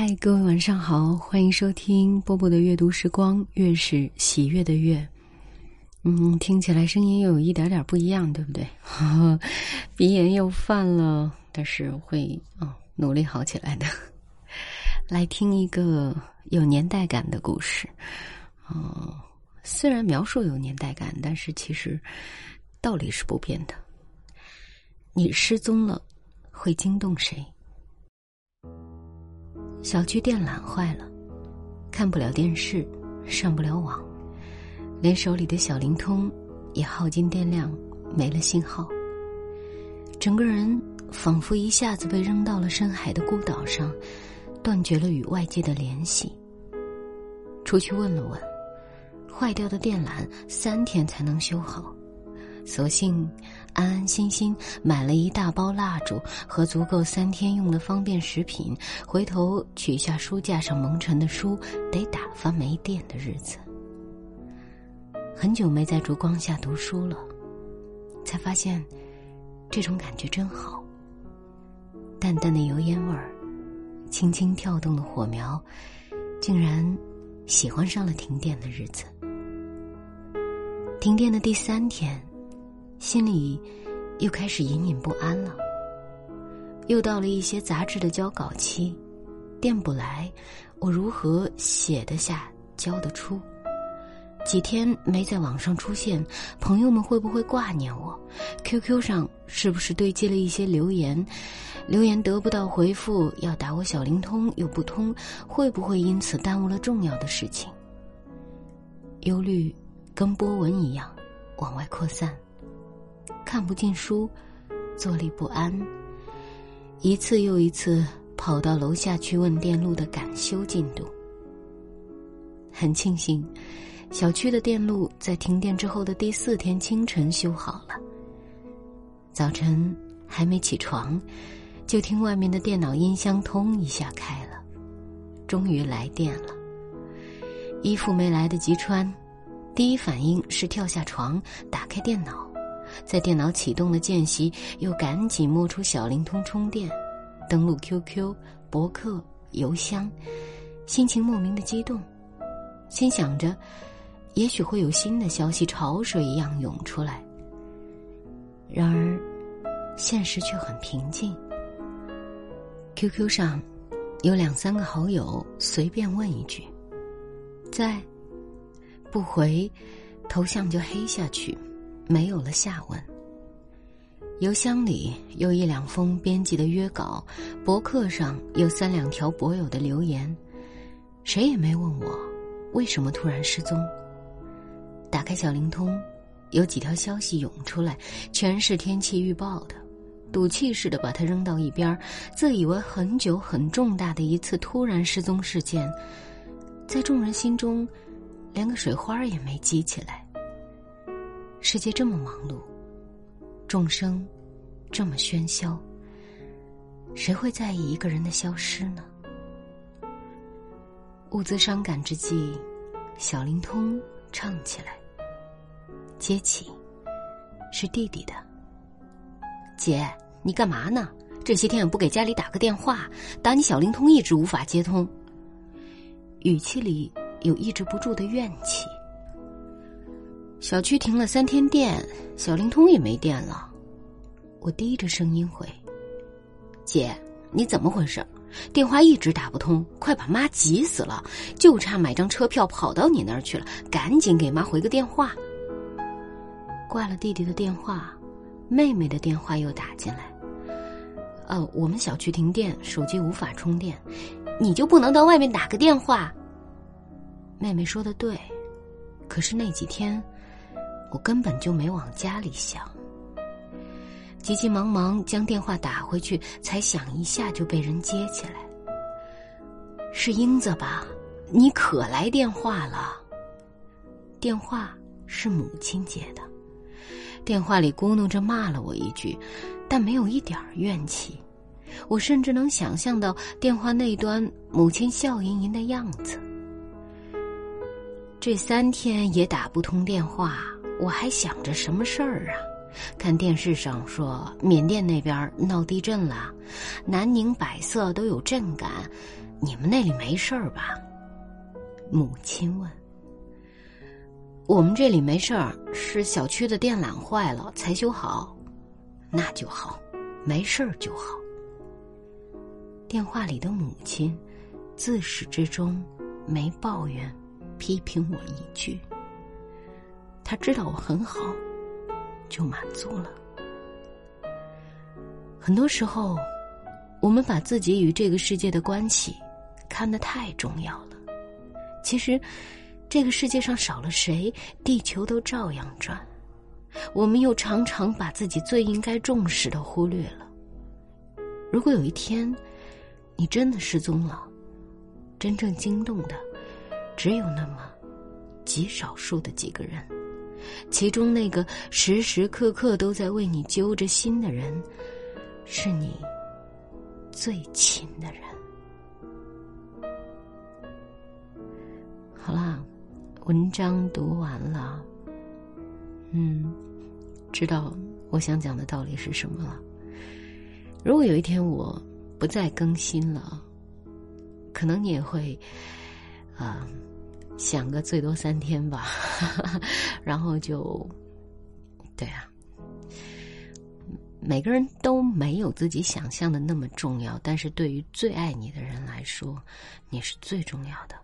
嗨，各位晚上好，欢迎收听波波的阅读时光，月是喜悦的月。嗯，听起来声音又有一点点不一样，对不对？鼻炎又犯了，但是会哦努力好起来的。来听一个有年代感的故事。哦，虽然描述有年代感，但是其实道理是不变的。你失踪了，会惊动谁？小区电缆坏了，看不了电视，上不了网，连手里的小灵通也耗尽电量，没了信号。整个人仿佛一下子被扔到了深海的孤岛上，断绝了与外界的联系。出去问了问，坏掉的电缆三天才能修好。索性安安心心买了一大包蜡烛和足够三天用的方便食品，回头取下书架上蒙尘的书，得打发没电的日子。很久没在烛光下读书了，才发现这种感觉真好。淡淡的油烟味儿，轻轻跳动的火苗，竟然喜欢上了停电的日子。停电的第三天。心里又开始隐隐不安了。又到了一些杂志的交稿期，电不来，我如何写得下、交得出？几天没在网上出现，朋友们会不会挂念我？QQ 上是不是堆积了一些留言？留言得不到回复，要打我小灵通又不通，会不会因此耽误了重要的事情？忧虑跟波纹一样往外扩散。看不进书，坐立不安。一次又一次跑到楼下去问电路的赶修进度。很庆幸，小区的电路在停电之后的第四天清晨修好了。早晨还没起床，就听外面的电脑音箱“通”一下开了，终于来电了。衣服没来得及穿，第一反应是跳下床，打开电脑。在电脑启动的间隙，又赶紧摸出小灵通充电，登录 QQ、博客、邮箱，心情莫名的激动，心想着，也许会有新的消息潮水一样涌出来。然而，现实却很平静。QQ 上，有两三个好友随便问一句：“在？”不回，头像就黑下去。没有了下文。邮箱里有一两封编辑的约稿，博客上有三两条博友的留言，谁也没问我为什么突然失踪。打开小灵通，有几条消息涌出来，全是天气预报的，赌气似的把它扔到一边，自以为很久很重大的一次突然失踪事件，在众人心中，连个水花也没激起来。世界这么忙碌，众生这么喧嚣，谁会在意一个人的消失呢？物资伤感之际，小灵通唱起来。接起，是弟弟的。姐，你干嘛呢？这些天也不给家里打个电话，打你小灵通一直无法接通。语气里有抑制不住的怨气。小区停了三天电，小灵通也没电了。我低着声音回：“姐，你怎么回事？电话一直打不通，快把妈急死了，就差买张车票跑到你那儿去了。赶紧给妈回个电话。”挂了弟弟的电话，妹妹的电话又打进来：“呃，我们小区停电，手机无法充电，你就不能到外面打个电话？”妹妹说的对，可是那几天。我根本就没往家里想，急急忙忙将电话打回去，才想一下就被人接起来。是英子吧？你可来电话了。电话是母亲接的，电话里咕哝着骂了我一句，但没有一点怨气。我甚至能想象到电话那端母亲笑盈盈的样子。这三天也打不通电话。我还想着什么事儿啊？看电视上说缅甸那边闹地震了，南宁、百色都有震感，你们那里没事儿吧？”母亲问。“我们这里没事儿，是小区的电缆坏了才修好。”“那就好，没事儿就好。”电话里的母亲自始至终没抱怨、批评我一句。他知道我很好，就满足了。很多时候，我们把自己与这个世界的关系看得太重要了。其实，这个世界上少了谁，地球都照样转。我们又常常把自己最应该重视的忽略了。如果有一天，你真的失踪了，真正惊动的，只有那么极少数的几个人。其中那个时时刻刻都在为你揪着心的人，是你最亲的人。好啦，文章读完了，嗯，知道我想讲的道理是什么了。如果有一天我不再更新了，可能你也会，啊。想个最多三天吧，然后就，对啊，每个人都没有自己想象的那么重要，但是对于最爱你的人来说，你是最重要的。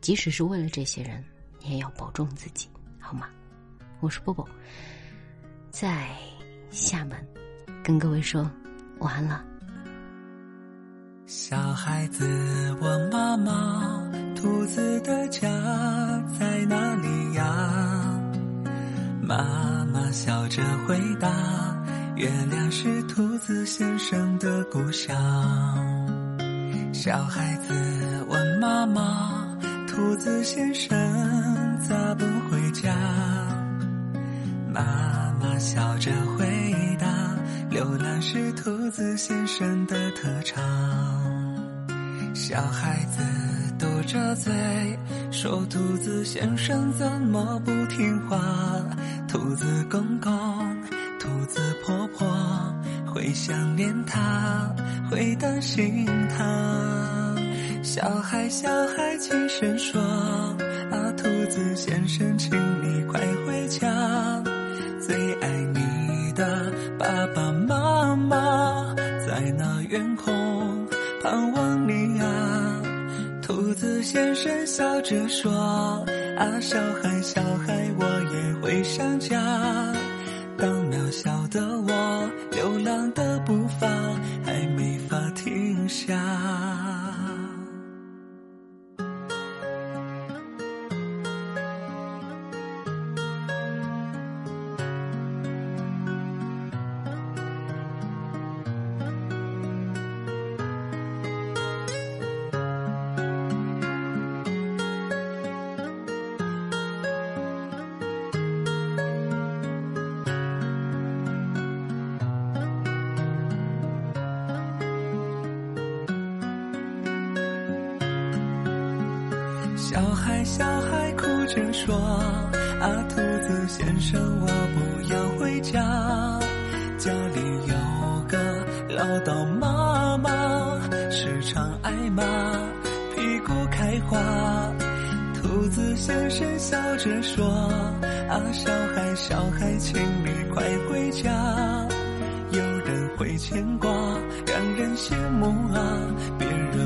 即使是为了这些人，你也要保重自己，好吗？我是波波，在厦门跟各位说晚安了。小孩子问妈妈：“兔子的家在哪里呀？”妈妈笑着回答：“月亮是兔子先生的故乡。”小孩子问妈妈：“兔子先生咋不回家？”妈妈笑着回答：“流浪是兔子先生的特长。”小孩子嘟着嘴说：“兔子先生怎么不听话？兔子公公、兔子婆婆会想念他，会担心他。”小孩小孩轻声说：“啊，兔子先生，请你快回家，最爱你的爸爸妈妈在那远空。”盼望，兔子先生笑着说：“啊，小孩，小孩，我也会上家。当渺小的我，流浪的步伐小孩，小孩哭着说：“啊，兔子先生，我不要回家，家里有个唠叨妈妈，时常挨骂，屁股开花。”兔子先生笑着说：“啊，小孩，小孩，请你快回家，有人会牵挂，让人羡慕啊，别惹